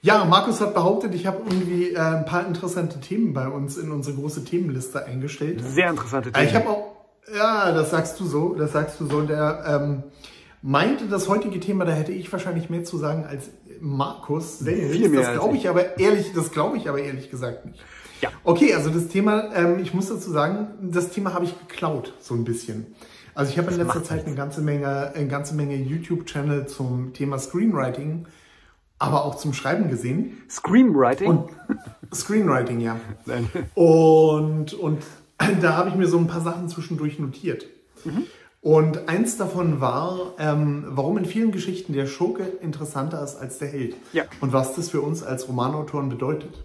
Ja, Markus hat behauptet, ich habe irgendwie äh, ein paar interessante Themen bei uns in unsere große Themenliste eingestellt. Sehr interessante Äh, Themen. ich habe auch, ja, das sagst du so, das sagst du so. Der ähm, meinte, das heutige Thema, da hätte ich wahrscheinlich mehr zu sagen als Markus selbst. Viel mehr das glaube ich. ich aber ehrlich, das glaube ich aber ehrlich gesagt nicht. Ja. Okay, also das Thema, ähm, ich muss dazu sagen, das Thema habe ich geklaut, so ein bisschen. Also ich habe in letzter Zeit eine ganze Menge, eine ganze Menge YouTube-Channel zum Thema Screenwriting, aber auch zum Schreiben gesehen. Screenwriting. Und Screenwriting, ja. Und, und da habe ich mir so ein paar Sachen zwischendurch notiert. Und eins davon war, ähm, warum in vielen Geschichten der Schurke interessanter ist als der Held. Ja. Und was das für uns als Romanautoren bedeutet.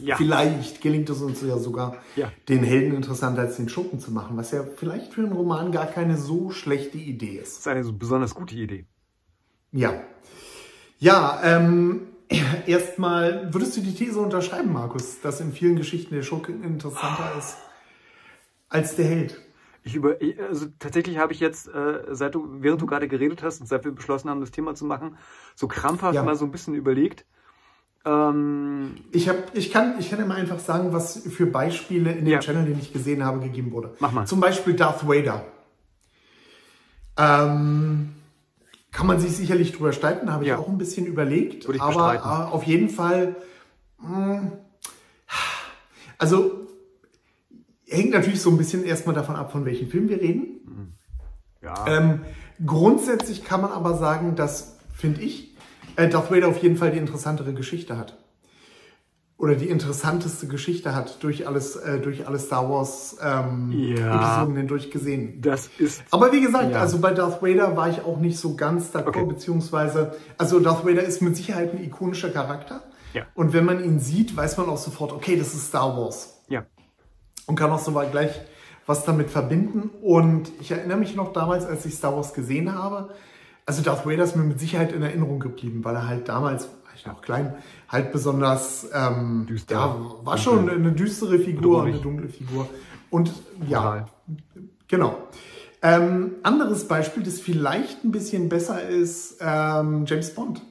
ja. Vielleicht gelingt es uns ja sogar, Ja. den Helden interessanter als den Schurken zu machen, was ja vielleicht für einen Roman gar keine so schlechte Idee ist. Das ist eine so besonders gute Idee. Ja. Ja, ähm, erstmal, würdest du die These unterschreiben, Markus, dass in vielen Geschichten der Schurke interessanter ist als der Held? Ich über, also tatsächlich habe ich jetzt, äh, seit du, während du gerade geredet hast und seit wir beschlossen haben, das Thema zu machen, so krampfhaft Ja. mal so ein bisschen überlegt. Ähm, Ich, hab, ich, kann, ich kann immer einfach sagen, was für Beispiele in dem Ja. Channel, den ich gesehen habe, gegeben wurde. Mach mal. Zum Beispiel Darth Vader. Ähm, kann man sich sicherlich drüber streiten, habe ich Ja. auch ein bisschen überlegt. Würde ich aber bestreiten. äh, auf jeden Fall, mh, also hängt natürlich so ein bisschen erstmal davon ab, von welchem Film wir reden. ja. Ähm, grundsätzlich kann man aber sagen, dass, finde ich, äh, Darth Vader auf jeden Fall die interessantere Geschichte hat. Oder die interessanteste Geschichte hat durch alles, äh, durch alle Star Wars ähm, Ja. Episoden hindurch gesehen. das ist, Aber wie gesagt, Ja. also bei Darth Vader war ich auch nicht so ganz d'accord, Okay. beziehungsweise, also Darth Vader ist mit Sicherheit ein ikonischer Charakter. Ja. Und wenn man ihn sieht, weiß man auch sofort, okay, das ist Star Wars ja. und kann auch so gleich was damit verbinden. Und ich erinnere mich noch damals, als ich Star Wars gesehen habe, also Darth Vader ist mir mit Sicherheit in Erinnerung geblieben, weil er halt damals, ich noch klein, halt besonders, ähm, Düster. ja, war schon eine düstere Figur, Bedrohlich. eine dunkle Figur. Und ja, Brutal. genau. Ähm, anderes Beispiel, das vielleicht ein bisschen besser ist, ähm, James Bond.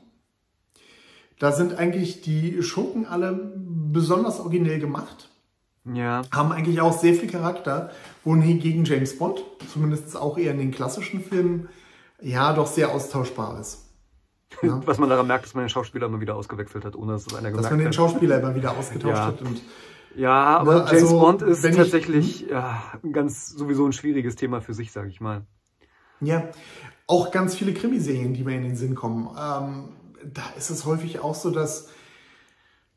Da sind eigentlich die Schurken alle besonders originell gemacht Ja. haben eigentlich auch sehr viel Charakter, wohingegen James Bond, zumindest auch eher in den klassischen Filmen, ja, doch sehr austauschbar ist. Ja. Was man daran merkt, dass man den Schauspieler immer wieder ausgewechselt hat, ohne dass es einer Dass gemerkt man den hat. Schauspieler immer wieder ausgetauscht Ja. hat. Und Ja, aber Ne, James also, Bond ist wenn ich- tatsächlich ja, ganz sowieso ein schwieriges Thema für sich, sage ich mal. ja, auch ganz viele Krimiserien, die mir in den Sinn kommen. Ähm, da ist es häufig auch so, dass,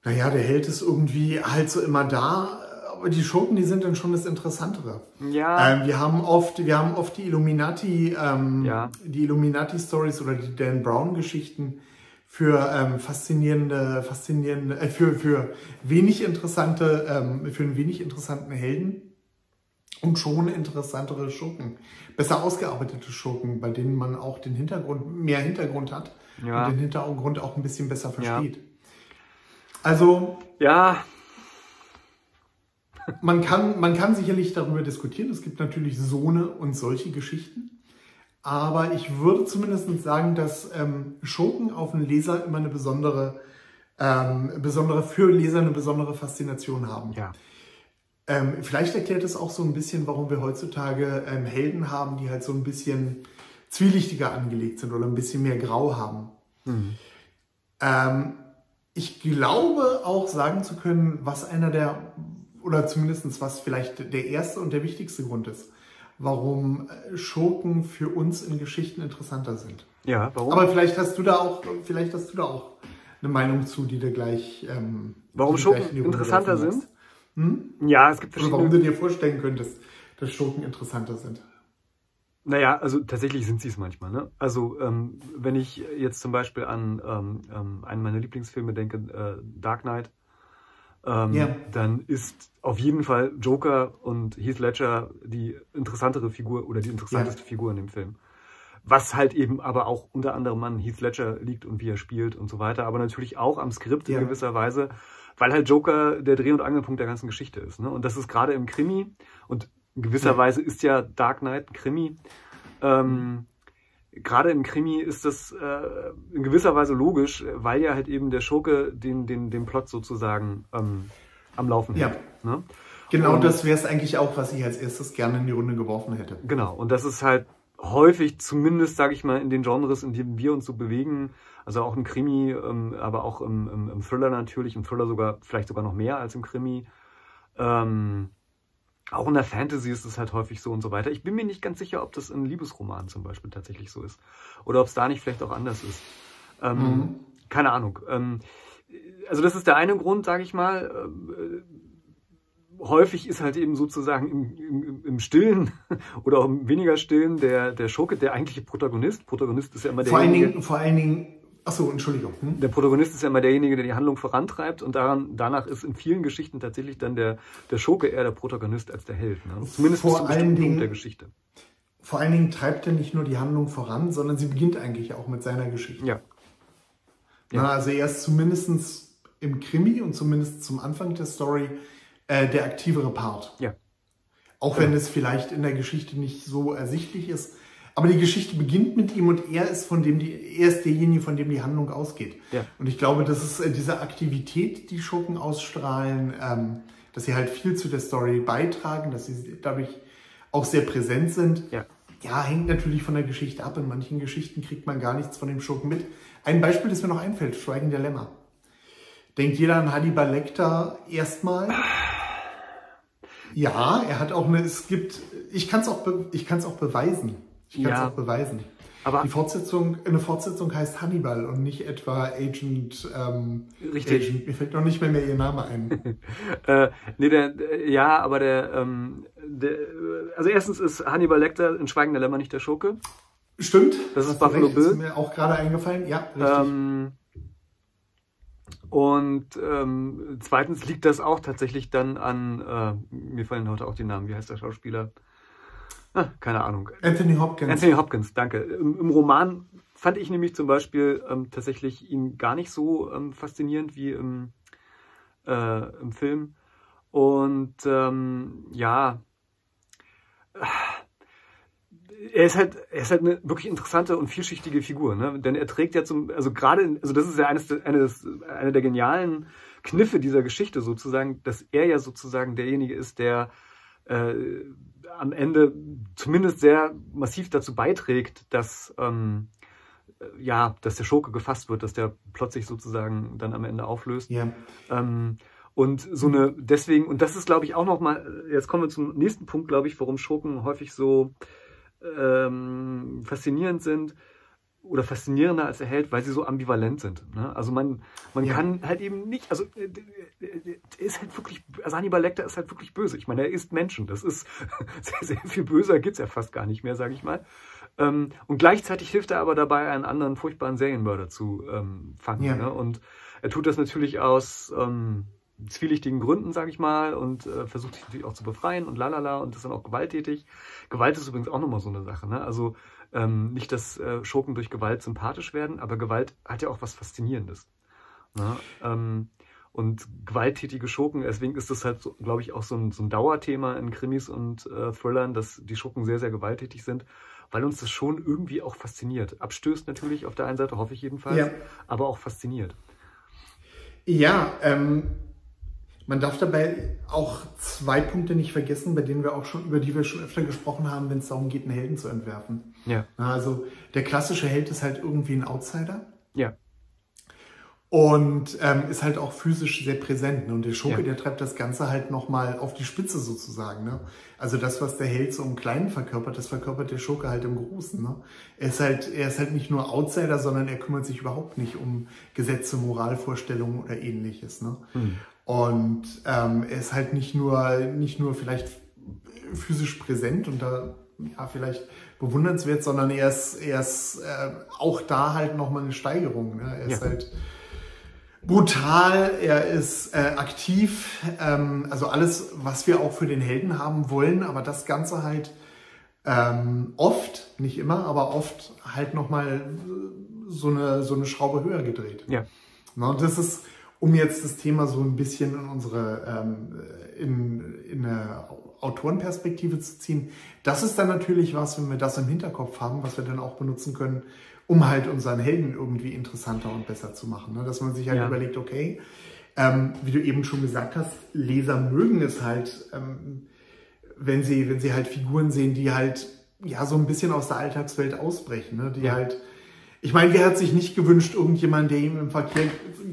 naja, der Held ist irgendwie halt so immer da, die Schurken, die sind dann schon das Interessantere. Ja. Ähm, wir haben oft, wir haben oft die Illuminati, ähm, Ja. die Illuminati-Stories oder die Dan Brown-Geschichten für ähm, faszinierende, faszinierende, äh, für, für wenig interessante, ähm, für einen wenig interessanten Helden und schon interessantere Schurken, besser ausgearbeitete Schurken, bei denen man auch den Hintergrund, mehr Hintergrund hat Ja. und den Hintergrund auch ein bisschen besser versteht. Also Ja, man kann, man kann sicherlich darüber diskutieren. Es gibt natürlich so eine und solche Geschichten. Aber ich würde zumindest sagen, dass ähm, Schurken auf den Leser immer eine besondere, ähm, besondere, für Leser eine besondere Faszination haben. ja. Ähm, vielleicht erklärt es auch so ein bisschen, warum wir heutzutage ähm, Helden haben, die halt so ein bisschen zwielichtiger angelegt sind oder ein bisschen mehr Grau haben. Ähm, ich glaube auch sagen zu können, was einer der, oder zumindest was vielleicht der erste und der wichtigste Grund ist, warum äh, Schurken für uns in Geschichten interessanter sind. Ja, warum? Aber vielleicht hast du da auch, vielleicht hast du da auch eine Meinung zu, die dir gleich. Ähm, Warum dir gleich Schurken in interessanter sind? magst. ja, es gibt Oder warum verschiedene. du dir vorstellen könntest, dass Schurken interessanter sind. Naja, also tatsächlich sind sie es manchmal. Ne? Also ähm, wenn ich jetzt zum Beispiel an ähm, ähm, einen meiner Lieblingsfilme denke, äh, Dark Knight, ähm, Ja. dann ist auf jeden Fall Joker und Heath Ledger die interessantere Figur oder die interessanteste Figur in dem Film. Was halt eben aber auch unter anderem an Heath Ledger liegt und wie er spielt und so weiter, aber natürlich auch am Skript Ja. in gewisser Weise, weil halt Joker der Dreh- und Angelpunkt der ganzen Geschichte ist. Ne? Und das ist gerade im Krimi und in gewisser. Weise ist ja Dark Knight ein Krimi. Ähm, gerade im Krimi ist das äh, in gewisser Weise logisch, weil ja halt eben der Schurke den, den, den Plot sozusagen ähm, am Laufen ja. hält. Ne? Genau, und das wäre es eigentlich auch, was ich als erstes gerne in die Runde geworfen hätte. Genau, und das ist halt häufig, zumindest sage ich mal, in den Genres, in denen wir uns so bewegen, also auch im Krimi, ähm, aber auch im, im, im, Thriller natürlich, im Thriller sogar vielleicht sogar noch mehr als im Krimi. Ähm, auch in der Fantasy ist es halt häufig so und so weiter. Ich bin mir nicht ganz sicher, ob das in Liebesromanen zum Beispiel tatsächlich so ist. Oder ob es da nicht vielleicht auch anders ist. Ähm, mhm. Keine Ahnung. Ähm, also das ist der eine Grund, sage ich mal. Äh, häufig ist halt eben sozusagen im, im, im Stillen oder auch im weniger Stillen der, der Schurke der eigentliche Protagonist. Protagonist ist ja immer der. Vor allen Dingen, vor allen Dingen Achso, Entschuldigung. Hm? Der Protagonist ist ja immer derjenige, der die Handlung vorantreibt und daran, danach ist in vielen Geschichten tatsächlich dann der, der Schurke eher der Protagonist als der Held. Ne? Zumindest vor bis zum Dingen, der Geschichte. Vor allen Dingen treibt er nicht nur die Handlung voran, sondern sie beginnt eigentlich auch mit seiner Geschichte. Ja. ja. Na, also er ist zumindest im Krimi und zumindest zum Anfang der Story äh, der aktivere Part. Ja. Auch wenn es vielleicht in der Geschichte nicht so ersichtlich ist. Aber die Geschichte beginnt mit ihm und er ist von dem die, er ist derjenige, von dem die Handlung ausgeht. Ja. Und ich glaube, das ist äh, diese Aktivität, die Schurken ausstrahlen, ähm, dass sie halt viel zu der Story beitragen, dass sie dadurch auch sehr präsent sind. Ja. ja, hängt natürlich von der Geschichte ab. In manchen Geschichten kriegt man gar nichts von dem Schurken mit. Ein Beispiel, das mir noch einfällt, Schweigen der Lämmer. Denkt jeder an Hannibal Lecter erstmal? Ja, er hat auch eine, es gibt, ich kann es auch, ich kann es auch beweisen. Ich kann es Ja. auch beweisen. Aber Die Fortsetzung, eine Fortsetzung heißt Hannibal und nicht etwa Agent, ähm, Richtig. Agent, mir fällt noch nicht mehr, mehr ihr Name ein. äh, nee, der, der, ja, aber der, ähm, der, also erstens ist Hannibal Lecter in Schweigen der Lämmer nicht der Schurke. Stimmt. Das ist Buffalo Bill. Ist mir auch gerade eingefallen. Ja, richtig. Ähm, und ähm, zweitens liegt das auch tatsächlich dann an, äh, mir fallen heute auch die Namen, wie heißt der Schauspieler? Ah, keine Ahnung. Anthony Hopkins. Anthony Hopkins, danke. Im, im Roman fand ich nämlich zum Beispiel ähm, tatsächlich ihn gar nicht so ähm, faszinierend wie im, äh, im Film. Und ähm, ja, er ist halt, er ist halt eine wirklich interessante und vielschichtige Figur, ne? Denn er trägt ja zum, also gerade, also das ist ja eines, eines, einer der genialen Kniffe dieser Geschichte sozusagen, dass er ja sozusagen derjenige ist, der äh, am Ende zumindest sehr massiv dazu beiträgt, dass ähm, äh, ja, dass der Schurke gefasst wird, dass der Plot sich sozusagen dann am Ende auflöst. ja. Ähm, und so eine, deswegen, und das ist, glaube ich, auch nochmal, jetzt kommen wir zum nächsten Punkt, glaube ich, warum Schurken häufig so ähm, faszinierend sind oder faszinierender als der Held, weil sie so ambivalent sind. Ne? Also man, man Ja. kann halt eben nicht, also äh, äh, er ist halt wirklich, also Hannibal Lecter ist halt wirklich böse. Ich meine, er ist Menschen. Das ist sehr, sehr viel böser gibt's ja fast gar nicht mehr, sage ich mal. Ähm, und gleichzeitig hilft er aber dabei, einen anderen furchtbaren Serienmörder zu ähm, fangen. Ja. Ne? Und er tut das natürlich aus ähm, zwielichtigen Gründen, sage ich mal, und äh, versucht sich natürlich auch zu befreien und lalala und ist dann auch gewalttätig. Gewalt ist übrigens auch nochmal so eine Sache. Ne? Also ähm, nicht, dass äh, Schurken durch Gewalt sympathisch werden, aber Gewalt hat ja auch was Faszinierendes. Ne? Ähm, und gewalttätige Schurken, deswegen ist das halt, so, glaube ich, auch so ein, so ein Dauerthema in Krimis und äh, Thrillern, dass die Schurken sehr, sehr gewalttätig sind, weil uns das schon irgendwie auch fasziniert. Abstößt natürlich auf der einen Seite, hoffe ich jedenfalls, Ja. aber auch fasziniert. Ja, ähm, man darf dabei auch zwei Punkte nicht vergessen, bei denen wir auch schon, über die wir schon öfter gesprochen haben, wenn es darum geht, einen Helden zu entwerfen. Ja, Also der klassische Held ist halt irgendwie ein Outsider ja, und ähm, ist halt auch physisch sehr präsent. Ne? Und der Schurke, Ja. der treibt das Ganze halt nochmal auf die Spitze sozusagen. Ne? Also das, was der Held so im Kleinen verkörpert, das verkörpert der Schurke halt im Großen. Ne? Er, ist halt, er ist halt nicht nur Outsider, sondern er kümmert sich überhaupt nicht um Gesetze, Moralvorstellungen oder ähnliches. Ne? Hm. Und ähm, er ist halt nicht nur, nicht nur vielleicht physisch präsent und da ja, vielleicht bewundernswert, sondern er ist, er ist äh, auch da halt nochmal eine Steigerung. Ne? Er ist Ja. halt brutal, er ist äh, aktiv, ähm, also alles, was wir auch für den Helden haben wollen, aber das Ganze halt ähm, oft, nicht immer, aber oft halt nochmal so eine, so eine Schraube höher gedreht. ja. Na, und das ist um jetzt das Thema so ein bisschen in unsere ähm, in, in eine Autorenperspektive zu ziehen, das ist dann natürlich was, wenn wir das im Hinterkopf haben, was wir dann auch benutzen können, um halt unseren Helden irgendwie interessanter und besser zu machen. Ne? Dass man sich halt ja. überlegt, okay, ähm, wie du eben schon gesagt hast, Leser mögen es halt, ähm, wenn sie, wenn sie halt Figuren sehen, die halt ja so ein bisschen aus der Alltagswelt ausbrechen, ne? die ja. halt, ich meine, wer hat sich nicht gewünscht, irgendjemand, der ihm im Verkehr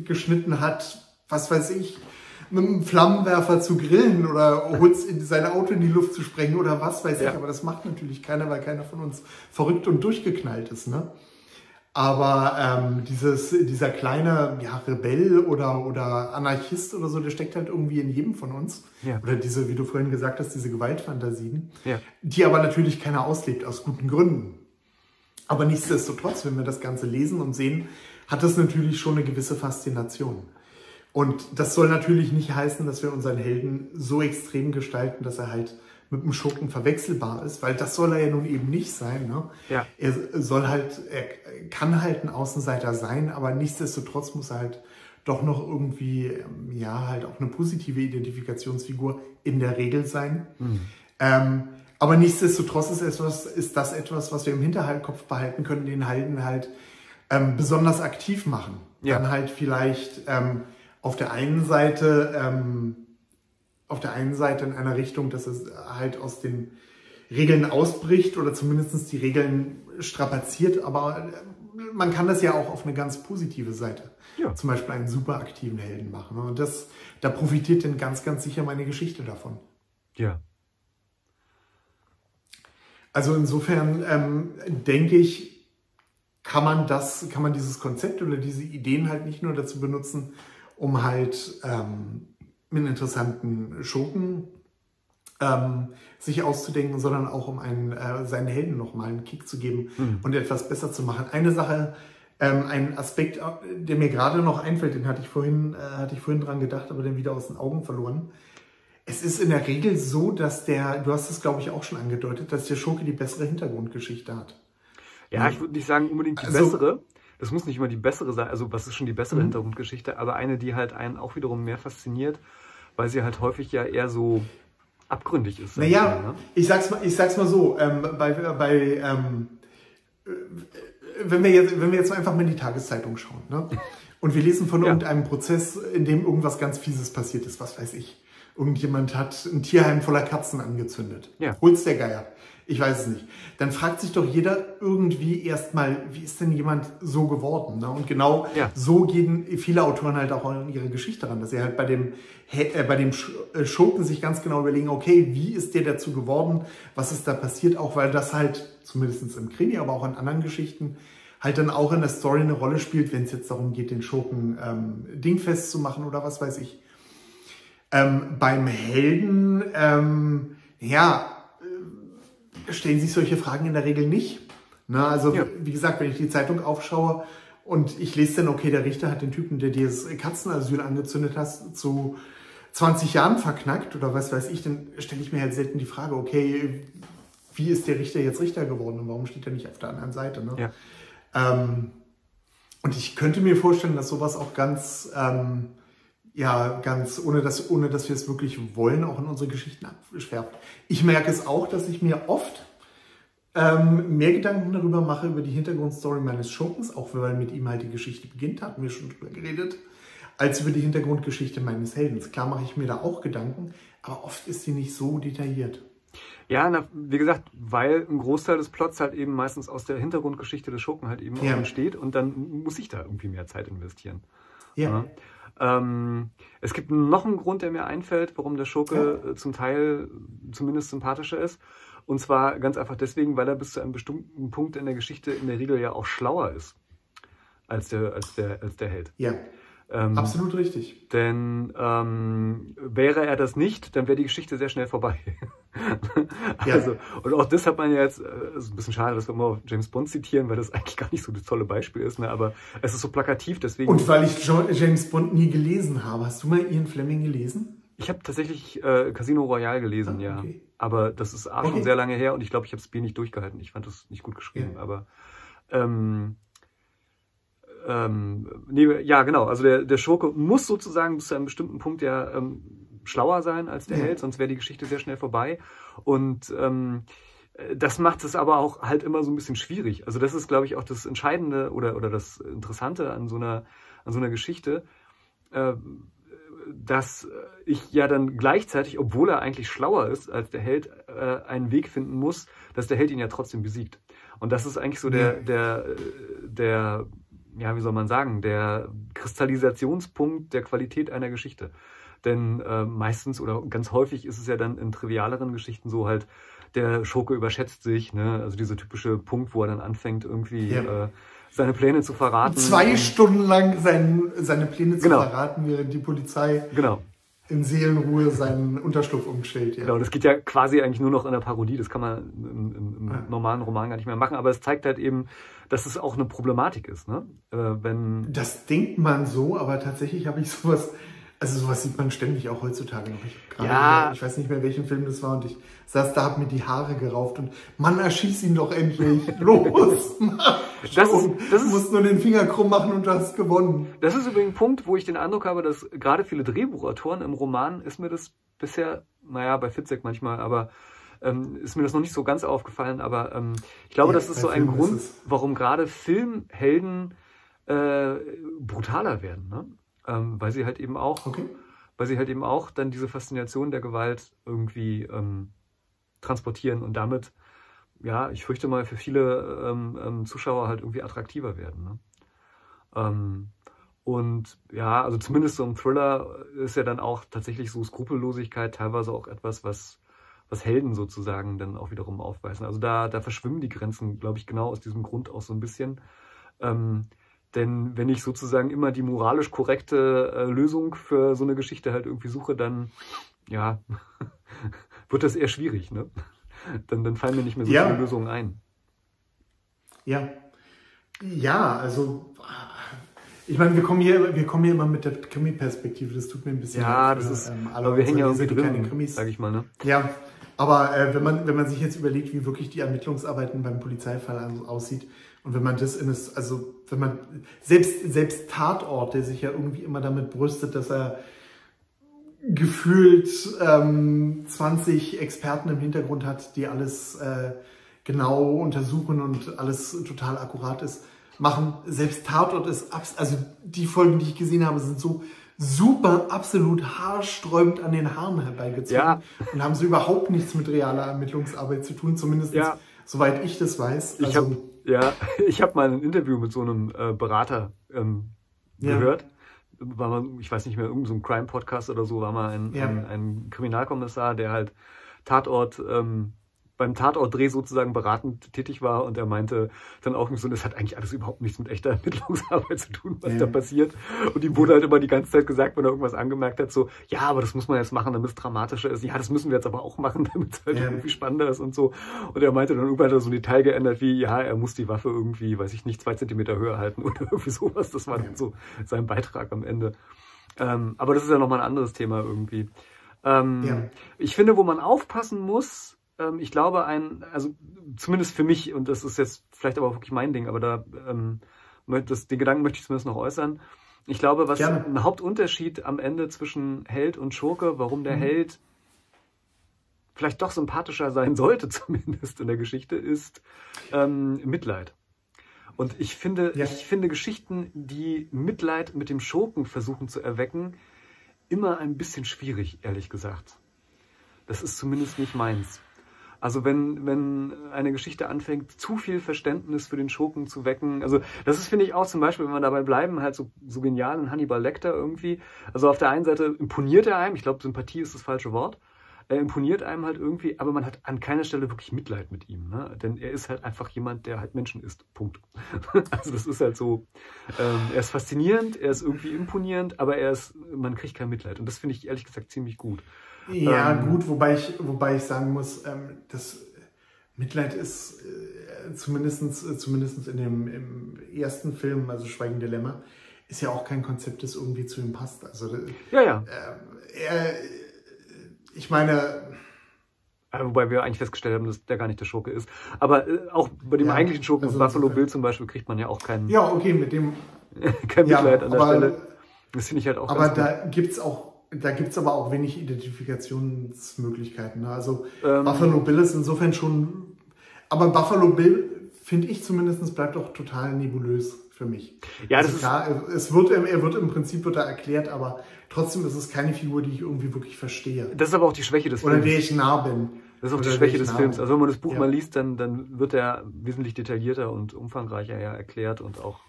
geschnitten hat, was weiß ich, mit einem Flammenwerfer zu grillen oder in sein Auto in die Luft zu sprengen oder was weiß ja. ich. Aber das macht natürlich keiner, weil keiner von uns verrückt und durchgeknallt ist. Ne? Aber ähm, dieses, dieser kleine ja, Rebell oder, oder Anarchist oder so, der steckt halt irgendwie in jedem von uns. Ja. Oder diese, wie du vorhin gesagt hast, diese Gewaltfantasien, ja. die aber natürlich keiner auslebt, aus guten Gründen. Aber nichtsdestotrotz, wenn wir das Ganze lesen und sehen, hat das natürlich schon eine gewisse Faszination. Und das soll natürlich nicht heißen, dass wir unseren Helden so extrem gestalten, dass er halt mit dem Schurken verwechselbar ist, weil das soll er ja nun eben nicht sein. Ne? Ja. Er soll halt, er kann halt ein Außenseiter sein, aber nichtsdestotrotz muss er halt doch noch irgendwie, ähm, ja, halt auch eine positive Identifikationsfigur in der Regel sein. Mhm. Ähm, aber nichtsdestotrotz ist, etwas, ist das etwas, was wir im Hinterkopf behalten können, den Helden halt ähm, besonders aktiv machen. Ja. Dann halt vielleicht ähm, auf der einen Seite ähm, auf der einen Seite in einer Richtung, dass es halt aus den Regeln ausbricht oder zumindest die Regeln strapaziert, aber man kann das ja auch auf eine ganz positive Seite, ja. zum Beispiel einen super aktiven Helden machen. Und das, da profitiert dann ganz, ganz sicher meine Geschichte davon. Ja. Also insofern ähm, denke ich, kann man das, kann man dieses Konzept oder diese Ideen halt nicht nur dazu benutzen, um halt ähm, mit interessanten Schurken ähm, sich auszudenken, sondern auch um einen, äh, seinen Helden nochmal einen Kick zu geben mhm. und etwas besser zu machen. Eine Sache, ähm, ein Aspekt, äh, der mir gerade noch einfällt, den hatte ich vorhin, äh, hatte ich vorhin dran gedacht, aber den wieder aus den Augen verloren. Es ist in der Regel so, dass der, du hast es glaube ich auch schon angedeutet, dass der Schurke die bessere Hintergrundgeschichte hat. Ja, ich würde nicht sagen unbedingt die also, bessere. Das muss nicht immer die bessere sein, also was ist schon die bessere mhm. Hintergrundgeschichte, aber eine, die halt einen auch wiederum mehr fasziniert, weil sie halt häufig ja eher so abgründig ist. Naja, ne? ich, sag's mal, ich sag's mal so, ähm, bei, bei ähm, äh, wenn, wir jetzt, wenn wir jetzt einfach mal in die Tageszeitung schauen ne? und wir lesen von ja. irgendeinem Prozess, in dem irgendwas ganz Fieses passiert ist, was weiß ich. Irgendjemand hat ein Tierheim voller Katzen angezündet. Ja. Hol's der Geier. Ich weiß es nicht. Dann fragt sich doch jeder irgendwie erstmal, wie ist denn jemand so geworden? Ne? Und genau ja. so gehen viele Autoren halt auch in ihre Geschichte ran, dass sie halt bei dem, äh, bei dem äh, Schurken sich ganz genau überlegen, okay, wie ist der dazu geworden? Was ist da passiert? Auch weil das halt, zumindest im Krimi, aber auch in anderen Geschichten, halt dann auch in der Story eine Rolle spielt, wenn es jetzt darum geht, den Schurken ähm, dingfest zu machen oder was weiß ich. Ähm, beim Helden, ähm, ja, stellen sich solche Fragen in der Regel nicht. Na, also ja. wie gesagt, wenn ich die Zeitung aufschaue und ich lese dann, okay, der Richter hat den Typen, der dir das Katzenasyl angezündet hat, zu 20 Jahren verknackt oder was weiß ich, dann stelle ich mir halt selten die Frage, okay, wie ist der Richter jetzt Richter geworden und warum steht er nicht auf der anderen Seite? Ne? Ja. Ähm, und ich könnte mir vorstellen, dass sowas auch ganz, ähm, ja, ganz, ohne dass, ohne dass wir es wirklich wollen, auch in unsere Geschichten abschwärft. Ich merke es auch, dass ich mir oft ähm, mehr Gedanken darüber mache, über die Hintergrundstory meines Schurkens, auch weil mit ihm halt die Geschichte beginnt, hatten wir schon drüber geredet, als über die Hintergrundgeschichte meines Heldens. Klar mache ich mir da auch Gedanken, aber oft ist sie nicht so detailliert. Ja, na, wie gesagt, weil ein Großteil des Plots halt eben meistens aus der Hintergrundgeschichte des Schurken halt eben ja. entsteht und dann muss ich da irgendwie mehr Zeit investieren. Ja. ja. Ähm, es gibt noch einen Grund, der mir einfällt, warum der Schurke ja. Äh, zum Teil zumindest sympathischer ist. Und zwar ganz einfach deswegen, weil er bis zu einem bestimmten Punkt in der Geschichte in der Regel ja auch schlauer ist als der, als der, als der Held. Ja. Ähm, Absolut richtig. Denn ähm, wäre er das nicht, dann wäre die Geschichte sehr schnell vorbei. also, ja. Und auch das hat man ja jetzt, äh, ist ein bisschen schade, dass wir immer James Bond zitieren, weil das eigentlich gar nicht so das tolle Beispiel ist, ne? aber es ist so plakativ, deswegen. Und weil ich James Bond nie gelesen habe. Hast du mal Ian Fleming gelesen? Ich habe tatsächlich äh, Casino Royale gelesen, ah, okay. ja. Aber das ist auch okay. schon sehr lange her und ich glaube, ich habe das Spiel nicht durchgehalten. Ich fand das nicht gut geschrieben, ja. aber ähm, ähm, nee, ja, genau. Also der, der Schurke muss sozusagen bis zu einem bestimmten Punkt ja ähm, schlauer sein als der ja. Held, sonst wäre die Geschichte sehr schnell vorbei. Und ähm, das macht es aber auch halt immer so ein bisschen schwierig. Also das ist, glaube ich, auch das Entscheidende oder, oder das Interessante an so einer, an so einer Geschichte, äh, dass ich ja dann gleichzeitig, obwohl er eigentlich schlauer ist als der Held, äh, einen Weg finden muss, dass der Held ihn ja trotzdem besiegt. Und das ist eigentlich so der, der, der, ja, wie soll man sagen, der Kristallisationspunkt der Qualität einer Geschichte. Denn äh, meistens oder ganz häufig ist es ja dann in trivialeren Geschichten so halt, der Schurke überschätzt sich, ne? Also dieser typische Punkt, wo er dann anfängt, irgendwie ja. äh, seine Pläne zu verraten. Zwei Stunden lang sein, seine Pläne zu genau. verraten, während die Polizei genau. In Seelenruhe seinen Unterschlupf umstellt. Ja. Genau, das geht ja quasi eigentlich nur noch in der Parodie. Das kann man im, im, im ja. normalen Roman gar nicht mehr machen. Aber es zeigt halt eben, dass es auch eine Problematik ist. Ne? Äh, wenn das denkt man so, aber tatsächlich habe ich sowas also sowas sieht man ständig auch heutzutage noch. Ich, ja. ich weiß nicht mehr, welchen Film das war und ich saß da, hab mir die Haare gerauft und Mann, erschieß ihn doch endlich. Los! Das ist, das du musst nur den Finger krumm machen und du hast gewonnen. Das ist übrigens ein Punkt, wo ich den Eindruck habe, dass gerade viele Drehbuchautoren im Roman ist mir das bisher, naja, bei Fitzek manchmal, aber ähm, ist mir das noch nicht so ganz aufgefallen, aber ähm, ich glaube, ja, das ist so ein Film Grund, warum gerade Filmhelden äh, brutaler werden. Ne? ähm, weil sie halt eben auch, okay. weil sie halt eben auch dann diese Faszination der Gewalt irgendwie ähm, transportieren und damit, ja, ich fürchte mal, für viele ähm, ähm Zuschauer halt irgendwie attraktiver werden. Ne? Ähm, und ja, also zumindest so ein Thriller ist ja dann auch tatsächlich so Skrupellosigkeit teilweise auch etwas, was, was Helden sozusagen dann auch wiederum aufweisen. Also da, da verschwimmen die Grenzen, glaube ich, genau aus diesem Grund auch so ein bisschen. Ähm, denn wenn ich sozusagen immer die moralisch korrekte äh, Lösung für so eine Geschichte halt irgendwie suche, dann ja, wird das eher schwierig. Ne? Dann, dann fallen mir nicht mehr so ja. viele Lösungen ein. Ja. Ja, also ich meine, wir kommen hier, wir kommen hier immer mit der Krimi-Perspektive. Das tut mir ein bisschen. Ja, das ist. Ähm, aber wir hängen ja irgendwie drin, sag ich mal. Ne? Ja, aber äh, wenn man wenn man sich jetzt überlegt, wie wirklich die Ermittlungsarbeiten beim Polizeifall aussieht, und wenn man das in das, also wenn man, selbst, selbst Tatort, der sich ja irgendwie immer damit brüstet, dass er gefühlt ähm, 20 Experten im Hintergrund hat, die alles äh, genau untersuchen und alles total akkurat ist, machen. Selbst Tatort ist, also die Folgen, die ich gesehen habe, sind so super, absolut haarsträubend an den Haaren herbeigezogen ja. und haben so überhaupt nichts mit realer Ermittlungsarbeit zu tun, zumindest ja. soweit ich das weiß. Also, ich habe ja, ich habe mal ein Interview mit so einem äh, Berater ähm, ja. War mal, ich weiß nicht mehr, irgendein so Crime-Podcast oder so, war mal ein, ja. ein, ein Kriminalkommissar, der halt Tatort ähm, beim Tatortdreh sozusagen beratend tätig war und er meinte dann auch so, das hat eigentlich alles überhaupt nichts mit echter Ermittlungsarbeit zu tun, was ja. da passiert. Und ihm wurde halt immer die ganze Zeit gesagt, wenn er irgendwas angemerkt hat, so, ja, aber das muss man jetzt machen, damit es dramatischer ist. Ja, das müssen wir jetzt aber auch machen, damit es halt ja. irgendwie spannender ist und so. Und er meinte dann irgendwann hat er so ein Detail geändert wie, ja, er muss die Waffe irgendwie, weiß ich nicht, zwei Zentimeter höher halten oder irgendwie sowas. Das war dann so sein Beitrag am Ende. Ähm, aber das ist ja nochmal ein anderes Thema irgendwie. Ähm, ja. Ich finde, wo man aufpassen muss, ähm, ich glaube, ein, also zumindest für mich, und das ist jetzt vielleicht aber auch wirklich mein Ding, aber da, ähm, das, den Gedanken möchte ich zumindest noch äußern. Ich glaube, was Gerne. ein Hauptunterschied am Ende zwischen Held und Schurke, warum der mhm. Held vielleicht doch sympathischer sein sollte, zumindest in der Geschichte, ist ähm, Mitleid. Und ich finde, ja. ich finde Geschichten, die Mitleid mit dem Schurken versuchen zu erwecken, immer ein bisschen schwierig, ehrlich gesagt. Das ist zumindest nicht meins. Also wenn, wenn eine Geschichte anfängt, zu viel Verständnis für den Schurken zu wecken. Also das ist, finde ich, auch zum Beispiel, wenn wir dabei bleiben, halt so, so genial in Hannibal Lecter irgendwie. Also auf der einen Seite imponiert er einem, ich glaube, Sympathie ist das falsche Wort. Er imponiert einem halt irgendwie, aber man hat an keiner Stelle wirklich Mitleid mit ihm. Ne? Denn er ist halt einfach jemand, der halt Menschen ist. Punkt. also das ist halt so, ähm, er ist faszinierend, er ist irgendwie imponierend, aber er ist, man kriegt kein Mitleid. Und das finde ich ehrlich gesagt ziemlich gut. Ja, ähm, gut, wobei ich, wobei ich sagen muss, ähm, das Mitleid ist äh, zumindestens äh, zumindest in dem im ersten Film, also Schweigen Lämmer, ist ja auch kein Konzept, das irgendwie zu ihm passt. Also, äh, ja, ja. Äh, er, ich meine, Wobei wir eigentlich festgestellt haben, dass der gar nicht der Schurke ist. Aber äh, auch bei dem ja, eigentlichen Schurken, also Buffalo Bill zum Beispiel, kriegt man ja auch keinen. Ja, okay, mit dem, kein Ja, Mitleid an der aber- Stelle. Das finde ich halt auch Aber da gibt's auch, da gibt's aber auch wenig Identifikationsmöglichkeiten. Ne? Also Ähm. Buffalo Bill ist insofern schon, aber Buffalo Bill finde ich zumindest bleibt auch total nebulös für mich. Ja, das also ist- klar, es wird, er wird im Prinzip wird er erklärt, aber trotzdem ist es keine Figur, die ich irgendwie wirklich verstehe. Das ist aber auch die Schwäche des Oder Films. der ich nah bin. Das ist auch die Oder Schwäche der ich des nah Films. bin. Also wenn man das Buch Ja. mal liest, dann, dann wird er wesentlich detaillierter und umfangreicher ja erklärt und auch.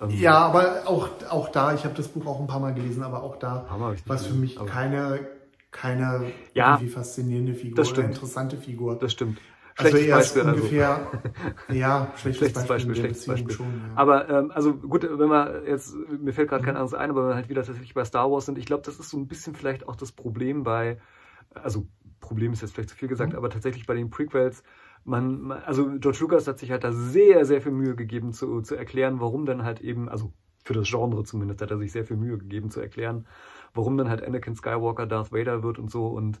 Ähm, Ja, aber auch, auch da, ich habe das Buch auch ein paar Mal gelesen, aber auch da war es für mich keine, keine Ja, irgendwie faszinierende Figur das stimmt. interessante Figur. Das stimmt. also Schlechtes erst Beispiel, also. ungefähr, ja, schlechtes, Schlechtes Beispiel, schlechtes Beziehung Beispiel. Schon, ja. Aber ähm, also gut, wenn wir jetzt, mir fällt gerade kein anderes ein, aber wenn wir halt wieder tatsächlich bei Star Wars sind, ich glaube, das ist so ein bisschen vielleicht auch das Problem bei, also Problem ist jetzt vielleicht zu viel gesagt, Mhm. aber tatsächlich bei den Prequels, man, man, also George Lucas hat sich halt da sehr, sehr viel Mühe gegeben zu, zu erklären, warum dann halt eben, also für das Genre zumindest hat er sich sehr viel Mühe gegeben zu erklären, warum dann halt Anakin Skywalker Darth Vader wird und so und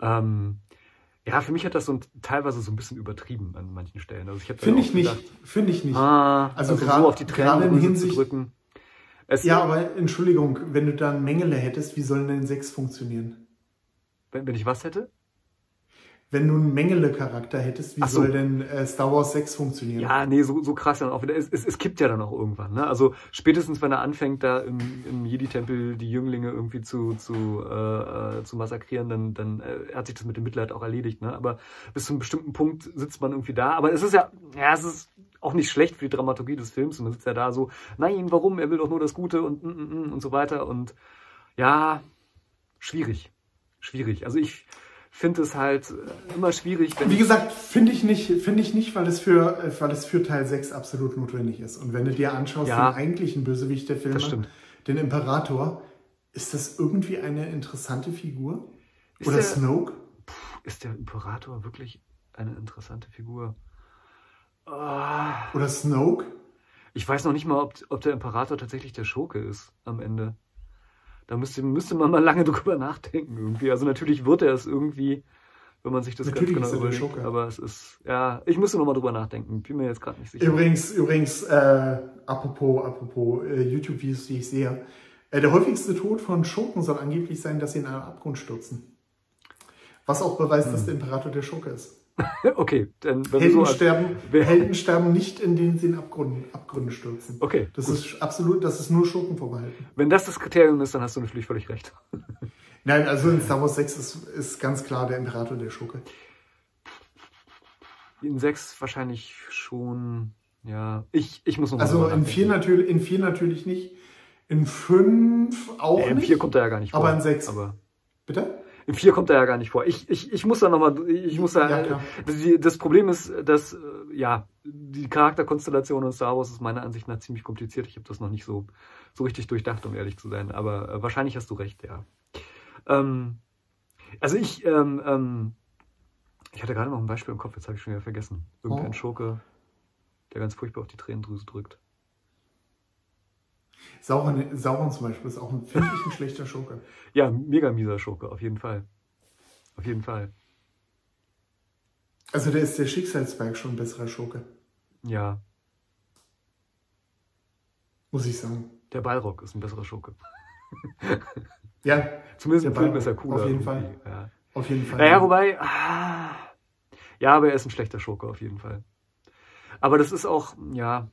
ähm, ja, für mich hat das so ein, teilweise so ein bisschen übertrieben an manchen Stellen. Also ich habe Finde ich nicht, finde ich nicht. Ah, Also also, gerade- so auf die gerade in Hinsicht- drücken. Es, Ja, aber Entschuldigung, wenn du da ein Mengele hättest, wie sollen denn sechs funktionieren? wenn, wenn ich was hätte? Wenn du einen Mengele-Charakter hättest, wie so. soll denn äh, Star Wars 6 funktionieren? Ja, nee, so, so krass dann auch wieder. Es, es, es kippt ja dann auch irgendwann. Ne? Also spätestens, wenn er anfängt, da im, im Jedi-Tempel die Jünglinge irgendwie zu, zu, äh, äh, zu massakrieren, dann, dann äh, hat sich das mit dem Mitleid auch erledigt. Ne? Aber bis zu einem bestimmten Punkt sitzt man irgendwie da. Aber es ist ja, ja, es ist auch nicht schlecht für die Dramaturgie des Films. Und man sitzt ja da so, nein, warum? Er will doch nur das Gute und, mm, mm, mm, und so weiter. Und ja, schwierig. Schwierig. Also ich finde es halt äh, immer schwierig, Wie gesagt, finde ich nicht, finde ich nicht, weil es für, äh, weil es für Teil 6 absolut notwendig ist. Und wenn du dir anschaust, Ja. den eigentlichen Bösewicht der Filme, den Imperator, ist das irgendwie eine interessante Figur? Ist Oder der- Snoke? ist der Imperator wirklich eine interessante Figur? Ah, Oder Snoke? ich weiß noch nicht mal, ob, ob der Imperator tatsächlich der Schurke ist am Ende. Da müsste, müsste man mal lange drüber nachdenken irgendwie. Also natürlich wird er es irgendwie, wenn man sich das Natürlich ganz genau er überlegt. Schurke. Aber es ist, ja, ich müsste noch mal drüber nachdenken. Bin mir jetzt gerade nicht sicher. Übrigens, übrigens, äh, apropos, apropos äh, YouTube-Videos, die ich sehe. Äh, der häufigste Tod von Schurken soll angeblich sein, dass sie in einen Abgrund stürzen. Was auch beweist, Hm. dass der Imperator der Schurke ist. Okay, dann wenn Helden, so sterben, Wer- Helden sterben nicht, indem sie in Abgründe, Abgründe stürzen. Okay, Das gut. ist absolut, das ist nur Schurken vorbehalten. wenn das das Kriterium ist, dann hast du natürlich völlig recht. Nein, also in Star Wars 6 ist, ist ganz klar der Imperator der Schurke. In sechs wahrscheinlich schon, ja. Ich, ich muss noch mal Also in vier, nachdenken. natürlich, in vier natürlich nicht. In fünf auch Ja, Im nicht. vier kommt er ja gar nicht vor. Aber in sechs. Aber Bitte? Im 4 kommt er ja gar nicht vor. Ich, ich, ich muss da nochmal, ich muss da, Ja, das, das Problem ist, dass, äh, ja, die Charakterkonstellation in Star Wars ist meiner Ansicht nach ziemlich kompliziert. Ich habe das noch nicht so, so richtig durchdacht, um ehrlich zu sein. Aber äh, wahrscheinlich hast du recht, ja. Ähm, also ich, ähm, ähm, ich hatte gerade noch ein Beispiel im Kopf, jetzt habe ich schon wieder vergessen. Irgendein Oh. Schurke, der ganz furchtbar auf die Tränendrüse drückt. Sauron, Sauron zum Beispiel ist auch ein, finde ich, ein schlechter Schurke. Ja, mega mieser Schurke, auf jeden Fall. Auf jeden Fall. Also der ist der Schicksalsberg schon ein besserer Schurke, Ja, muss ich sagen. der Balrog ist ein besserer Schurke. Ja, Zumindest im Film Balrog, ist er cooler. auf jeden irgendwie, Fall. Ja. auf jeden Fall. Naja, wobei, ah, ja, aber er ist ein schlechter Schurke auf jeden Fall. Aber das ist auch, ja,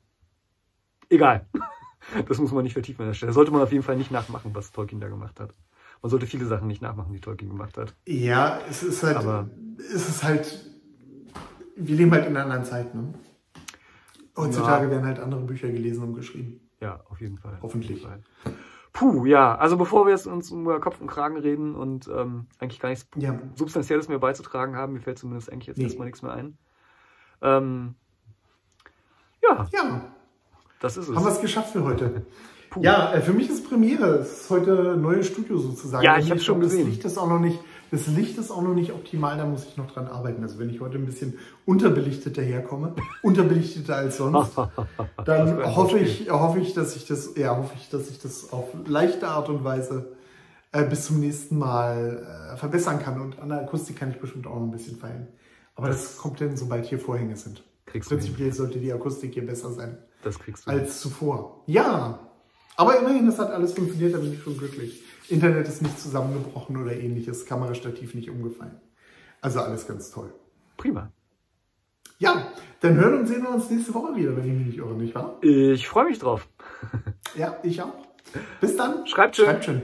egal. Das muss man nicht vertiefen an der Stelle. Sollte man auf jeden Fall nicht nachmachen, was Tolkien da gemacht hat. Man sollte viele Sachen nicht nachmachen, die Tolkien gemacht hat. Ja, es ist halt, Aber- es ist halt, wir leben halt in einer anderen Zeit, ne? Heutzutage Ja. werden halt andere Bücher gelesen und geschrieben. Ja, auf jeden Fall. Hoffentlich. Auf jeden Fall. Puh, ja, also bevor wir jetzt uns über Kopf und Kragen reden und ähm, eigentlich gar nichts Ja. Substanzielles mehr beizutragen haben, mir fällt zumindest eigentlich jetzt Nee. erstmal nichts mehr ein. Ähm, ja, Ja, das ist es. haben wir es geschafft für heute. Puh. Ja, äh, für mich ist Premiere. Es ist heute ein neues Studio sozusagen. Ja, ich hab's schon gesehen. Das Licht ist auch noch nicht, das Licht ist auch noch nicht optimal, da muss ich noch dran arbeiten. Also wenn ich heute ein bisschen unterbelichtet daherkomme, unterbelichteter als sonst, Das dann hoffe ich, hoffe ich, dass ich das, ja, hoffe ich, dass ich das auf leichte Art und Weise äh, bis zum nächsten Mal äh, verbessern kann. Und an der Akustik kann ich bestimmt auch noch ein bisschen feilen. Aber das kommt dann, sobald hier Vorhänge sind. Kriegst Prinzipiell sollte die Akustik hier besser sein Das kriegst du. als zuvor. Ja, aber immerhin, das hat alles funktioniert, da bin ich schon glücklich. Internet ist nicht zusammengebrochen oder ähnliches, Kamerastativ nicht umgefallen. Also alles ganz toll. Prima. Ja, dann hören und sehen wir uns nächste Woche wieder, wenn ich mich nicht irre, nicht wahr? Ich freue mich drauf. Ja, ich auch. Bis dann. Schreibt schön. Schreibt schön.